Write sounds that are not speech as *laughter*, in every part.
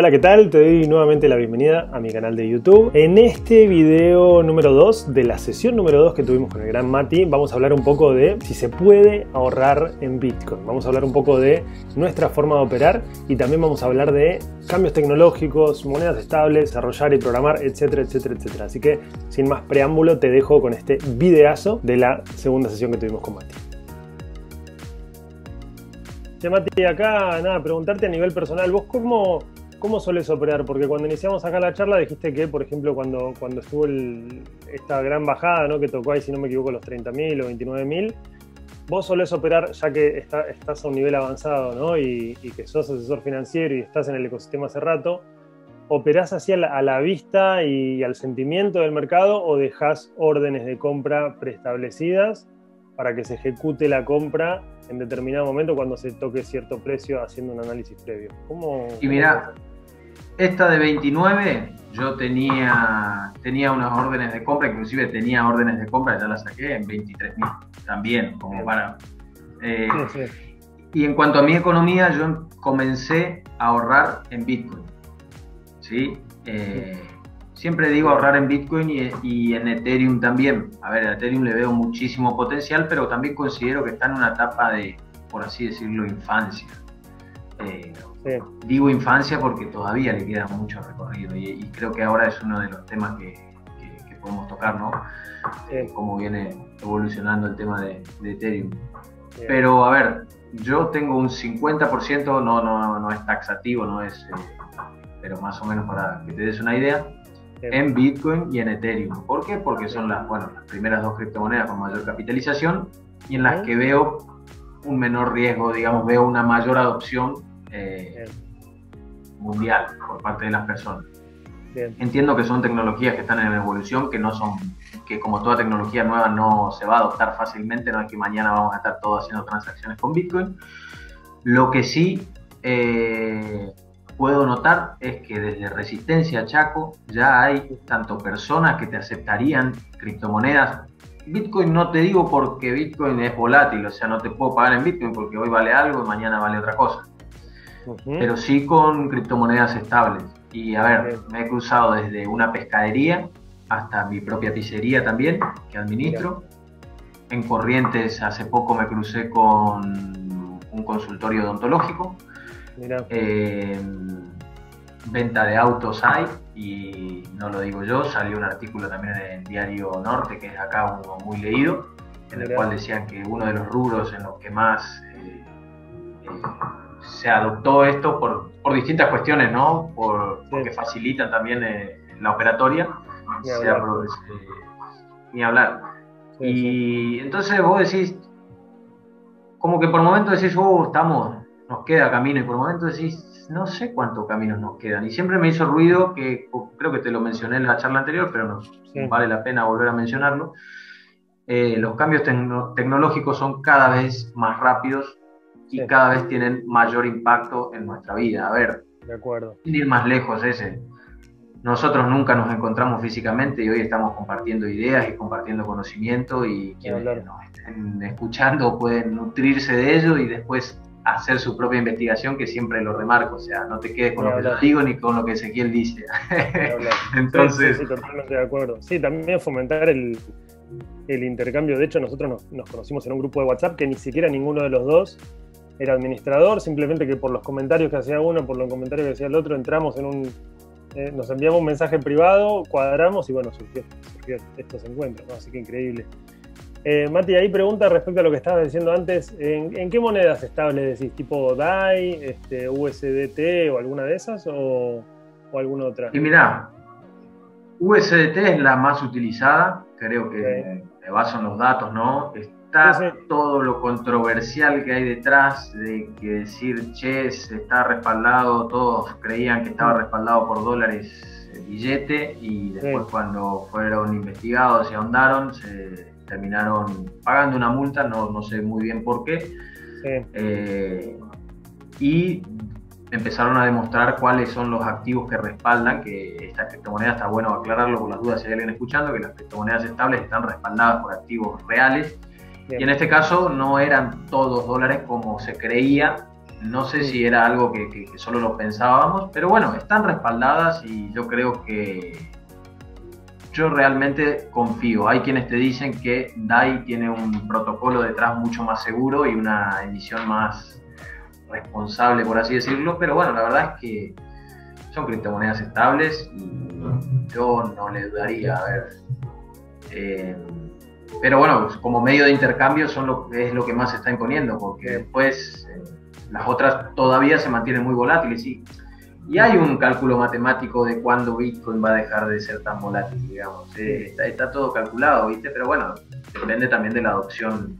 Hola, ¿qué tal? Te doy nuevamente la bienvenida a mi canal de YouTube. En este video número 2 de la sesión número 2 que tuvimos con el gran Mati, vamos a hablar un poco de si se puede ahorrar en Bitcoin. Vamos a hablar un poco de nuestra forma de operar y también vamos a hablar de cambios tecnológicos, monedas estables, desarrollar y programar, etcétera, etcétera, etcétera. Así que sin más preámbulo te dejo con este videazo de la segunda sesión que tuvimos con Mati. Ya Mati, acá nada, preguntarte a nivel personal, ¿vos cómo, ¿Cómo sueles operar? Porque cuando iniciamos acá la charla dijiste que, por ejemplo, cuando, cuando estuvo esta gran bajada, ¿no? que tocó ahí, si no me equivoco, los 30.000 o 29.000, vos solés operar, ya que estás a un nivel avanzado ¿no? y, que sos asesor financiero y estás en el ecosistema hace rato, ¿operás así a la, vista y al sentimiento del mercado o dejás órdenes de compra preestablecidas para que se ejecute la compra en determinado momento cuando se toque cierto precio haciendo un análisis previo? ¿Cómo, y mira, esta de 29, yo tenía, tenía unas órdenes de compra, inclusive tenía órdenes de compra, ya las saqué en 23.000 también, como para... Eh, y en cuanto a mi economía, yo comencé a ahorrar en Bitcoin. ¿sí? Eh, siempre digo ahorrar en Bitcoin y, en Ethereum también. A ver, a Ethereum le veo muchísimo potencial, pero también considero que está en una etapa de, por así decirlo, infancia. Eh, Digo infancia porque todavía le queda mucho recorrido y, creo que ahora es uno de los temas que, podemos tocar, ¿no? Eh, cómo viene evolucionando el tema de, Ethereum. Pero a ver, yo tengo un 50%, no, no, no es taxativo, no es, eh, pero más o menos para que te des una idea, en Bitcoin y en Ethereum. ¿Por qué? Porque son las, bueno, las primeras dos criptomonedas con mayor capitalización y en las que veo un menor riesgo, digamos, veo una mayor adopción eh, mundial por parte de las personas. Entiendo que son tecnologías que están en evolución, que no son, que como toda tecnología nueva no se va a adoptar fácilmente, no es que mañana vamos a estar todos haciendo transacciones con Bitcoin. Lo que sí eh, puedo notar es que desde Resistencia Chaco ya hay tanto personas que te aceptarían criptomonedas. Bitcoin no te digo porque Bitcoin es volátil, o sea, no te puedo pagar en Bitcoin porque hoy vale algo y mañana vale otra cosa pero sí con criptomonedas estables. Y a ver, me he cruzado desde una pescadería hasta mi propia pizzería también, que administro. En Corrientes hace poco me crucé con un consultorio odontológico. venta de autos hay, y no lo digo yo, salió un artículo también en el diario Norte, que es acá uno muy leído, en el cual decían que uno de los rubros en los que más eh, eh, se adoptó esto por, por distintas cuestiones, ¿no? Por, Porque facilitan también eh, la operatoria. Ni hablar. ni hablar. y entonces vos decís, como que por momentos decís, oh, estamos, nos queda camino, y por momentos decís, no sé cuántos caminos nos quedan. Y siempre me hizo ruido, que creo que te lo mencioné en la charla anterior, pero no vale la pena volver a mencionarlo. Eh, los cambios tecnológicos son cada vez más rápidos y cada vez tienen mayor impacto en nuestra vida. A ver, de acuerdo. Sin ir más lejos ese. Nosotros nunca nos encontramos físicamente y hoy estamos compartiendo ideas y compartiendo conocimiento y quienes nos estén escuchando pueden nutrirse de ello y después hacer su propia investigación, que siempre lo remarco, o sea, no te quedes con lo que yo digo ni con lo que Ezequiel dice. *laughs* Entonces... Sí, totalmente de acuerdo. Sí, también fomentar el, el intercambio. De hecho, nosotros nos, nos, conocimos en un grupo de WhatsApp que ni siquiera ninguno de los dos era administrador, simplemente que por los comentarios que hacía uno, por los comentarios que hacía el otro, entramos en un. Eh, nos enviamos un mensaje privado, cuadramos y bueno, surgió, estos encuentros, así que increíble. Eh, Mati, ahí pregunta respecto a lo que estabas diciendo antes, ¿en, qué monedas estables decís? ¿Tipo DAI, este, USDT o alguna de esas o, alguna otra? Y mira, USDT es la más utilizada, creo que me baso en los datos, ¿no? está todo lo controversial que hay detrás de que decir, che, está respaldado, todos creían que estaba respaldado por dólares el billete y después cuando fueron investigados y ahondaron, se terminaron pagando una multa, no, no sé muy bien por qué. Eh, y empezaron a demostrar cuáles son los activos que respaldan, que esta criptomoneda está bueno aclararlo por las dudas si hay alguien escuchando, que las criptomonedas estables están respaldadas por activos reales. Y en este caso no eran todos dólares como se creía. No sé si era algo que, que, solo lo pensábamos, pero bueno, están respaldadas y yo creo que yo realmente confío. Hay quienes te dicen que DAI tiene un protocolo detrás mucho más seguro y una emisión más responsable, por así decirlo, pero bueno, la verdad es que son criptomonedas estables y yo no le dudaría. A ver, eh, pero bueno, como medio de intercambio son lo, es lo que más se está imponiendo, porque después eh, las otras todavía se mantienen muy volátiles y, y hay un cálculo matemático de cuándo Bitcoin va a dejar de ser tan volátil, digamos. Eh, está, todo calculado, ¿viste? Pero bueno, depende también de la adopción,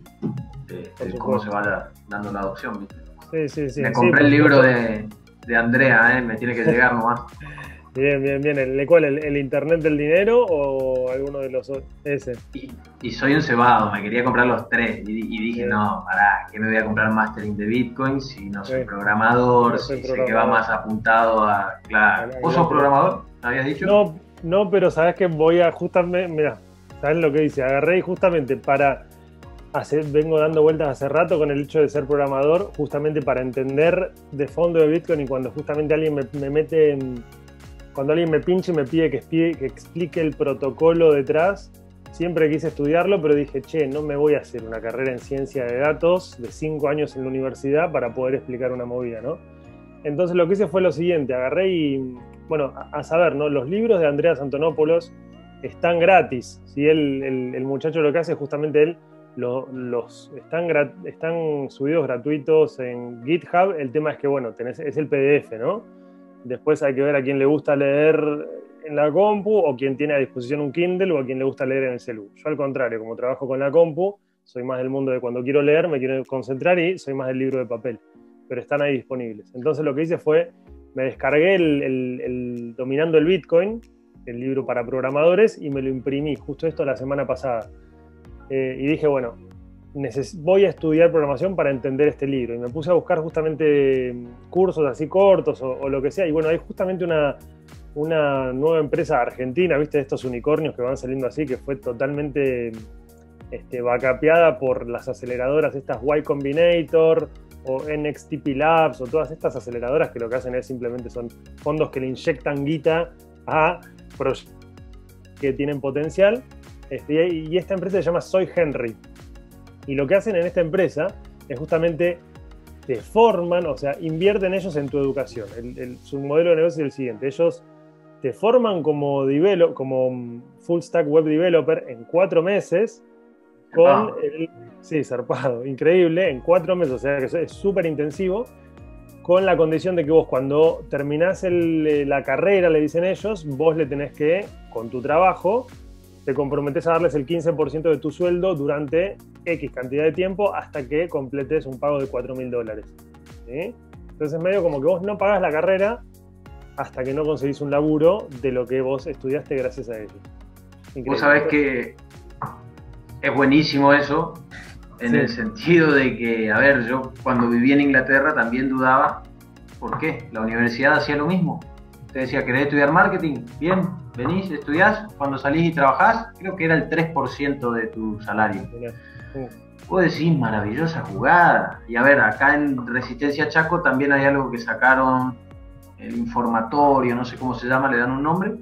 de, cómo se va dando la adopción, ¿viste? Sí, sí, sí. Me compré el libro de, de Andrea, ¿eh? me tiene que llegar nomás. *laughs* Bien, bien, bien. ¿El, cuál? El, Internet del dinero o alguno de los ese? Y, soy un cebado, me quería comprar los tres. Y, dije, no, pará, ¿qué me voy a comprar mastering de Bitcoin si no soy programador? si sé que va más apuntado a. Claro. ¿Vos sos programador? ¿Habías dicho? No, no, pero sabes que voy a justamente. Mira, ¿sabes lo que dice? Agarré y justamente para. Vengo dando vueltas hace rato con el hecho de ser programador, justamente para entender de fondo de Bitcoin y cuando justamente alguien me, me mete en cuando alguien me pinche y me pide que, que explique el protocolo detrás, siempre quise estudiarlo, pero dije, che, no me voy a hacer una carrera en ciencia de datos de cinco años en la universidad para poder explicar una movida, ¿no? Entonces lo que hice fue lo siguiente, agarré y, bueno, a, saber, ¿no? Los libros de Andreas Antonopoulos están gratis, si el, el, muchacho lo que hace es justamente él, los están, están subidos gratuitos en GitHub, el tema es que, bueno, tenés, es el PDF, ¿no? Después hay que ver a quién le gusta leer en la compu o quien tiene a disposición un Kindle o a quien le gusta leer en el celu. Yo al contrario, como trabajo con la compu, soy más del mundo de cuando quiero leer, me quiero concentrar y soy más del libro de papel. Pero están ahí disponibles. Entonces lo que hice fue, me descargué el, Dominando el Bitcoin, el libro para programadores, y me lo imprimí, justo esto la semana pasada. Eh, y dije, bueno, voy a estudiar programación para entender este libro. Y me puse a buscar justamente mm, cursos así cortos o, lo que sea. Y bueno, hay justamente una, una nueva empresa argentina, ¿viste? Estos unicornios que van saliendo así, que fue totalmente este, vacapeada por las aceleradoras, estas Y Combinator o NXTP Labs o todas estas aceleradoras que lo que hacen es simplemente son fondos que le inyectan guita a proyectos que tienen potencial. Este, y esta empresa se llama Soy Henry. Y lo que hacen en esta empresa es justamente te forman, o sea, invierten ellos en tu educación. su modelo de negocio es el siguiente. Ellos te forman como, como full stack web developer en cuatro meses con el... Sí, zarpado, increíble, en cuatro meses, o sea que es súper intensivo, con la condición de que vos cuando terminás la carrera, le dicen ellos, vos le tenés que, con tu trabajo, te comprometes a darles el 15% de tu sueldo durante X cantidad de tiempo hasta que completes un pago de 4 mil dólares. Entonces, medio como que vos no pagas la carrera hasta que no conseguís un laburo de lo que vos estudiaste gracias a ellos. Vos sabés que es buenísimo eso, en el sentido de que, a ver, yo cuando viví en Inglaterra también dudaba, ¿por qué? La universidad hacía lo mismo. Te decía, ¿querés estudiar marketing? Bien, venís, estudiás, cuando salís y trabajás, creo que era el 3% de tu salario. Vos decís, maravillosa jugada. Y a ver, acá en Resistencia Chaco también hay algo que sacaron, el informatorio, no sé cómo se llama, le dan un nombre,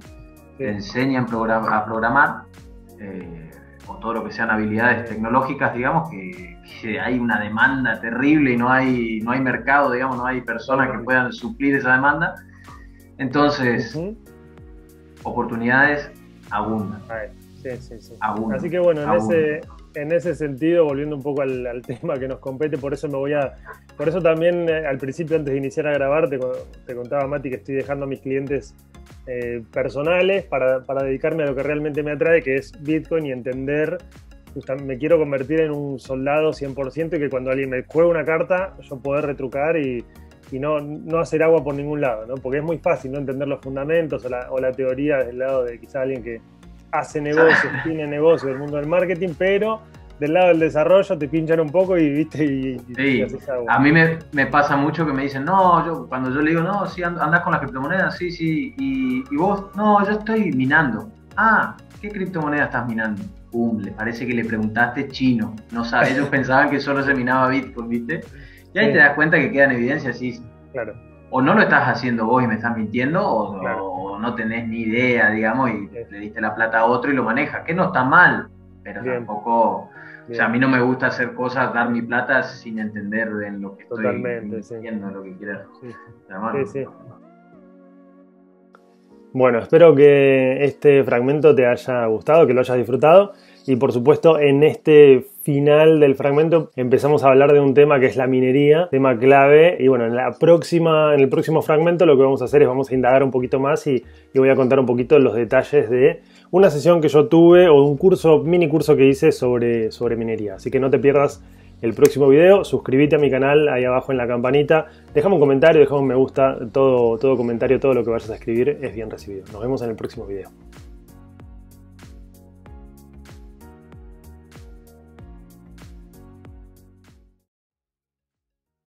que enseñan a programar, eh, o todo lo que sean habilidades tecnológicas, digamos, que, hay una demanda terrible y no hay, no hay mercado, digamos, no hay personas que puedan suplir esa demanda. Entonces, oportunidades abundan. Sí, sí, sí. Así que bueno, en ese, en ese sentido, volviendo un poco al, *laughs* tema que nos compete, por eso me voy a. Por eso también eh, al principio, antes de iniciar a grabar, te, contaba Mati que estoy dejando a mis clientes eh, personales para, para, dedicarme a lo que realmente me atrae, que es Bitcoin y entender. Me quiero convertir en un soldado 100% y que cuando alguien me juega una carta, yo poder retrucar y, y no, no, hacer agua por ningún lado, ¿no? Porque es muy fácil no entender los fundamentos o la, o la teoría del lado de quizá alguien que hace negocios, tiene negocio del mundo del marketing, pero del lado del desarrollo te pinchan un poco y viste y, sí. agua. A mí me, me, pasa mucho que me dicen, no, yo cuando yo le digo, no, sí, andás con las criptomonedas, sí, sí, y, y vos, no, yo estoy minando. Ah, ¿qué criptomoneda estás minando? Pum, le parece que le preguntaste chino, no sabes, ellos *laughs* pensaban que solo se minaba Bitcoin, ¿viste? Y ahí te das cuenta que queda en evidencia si claro. o no lo estás haciendo vos y me estás mintiendo, o, no tenés ni idea, digamos, y le diste la plata a otro y lo maneja, que no está mal, pero tampoco... O sea, a mí no me gusta hacer cosas, dar mi plata sin entender en lo que estoy Totalmente, diciendo, lo que quiero. Sí, sí. Bueno, espero que este fragmento te haya gustado, que lo hayas disfrutado. Y por supuesto, en este final del fragmento empezamos a hablar de un tema que es la minería, tema clave. Y bueno, en, la próxima, en el próximo fragmento lo que vamos a hacer es vamos a indagar un poquito más y, y voy a contar un poquito los detalles de una sesión que yo tuve o un curso, mini curso que hice sobre, sobre minería. Así que no te pierdas el próximo video. Suscríbete a mi canal ahí abajo en la campanita. Déjame un comentario, déjame un me gusta. Todo, todo comentario, todo lo que vayas a escribir es bien recibido. Nos vemos en el próximo video.